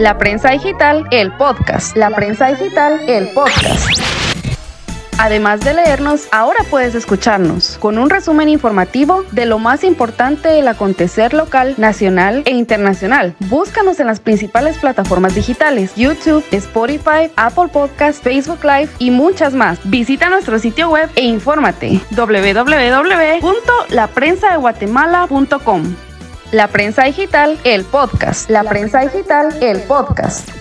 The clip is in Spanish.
La prensa digital, el podcast. La prensa digital, el podcast. Además de leernos, ahora puedes escucharnos con un resumen informativo de lo más importante del acontecer local, nacional e internacional. Búscanos en las principales plataformas digitales, YouTube, Spotify, Apple Podcast, Facebook Live y muchas más. Visita nuestro sitio web e infórmate www.laprensadeguatemala.com. La prensa digital, el podcast. La prensa digital, el podcast.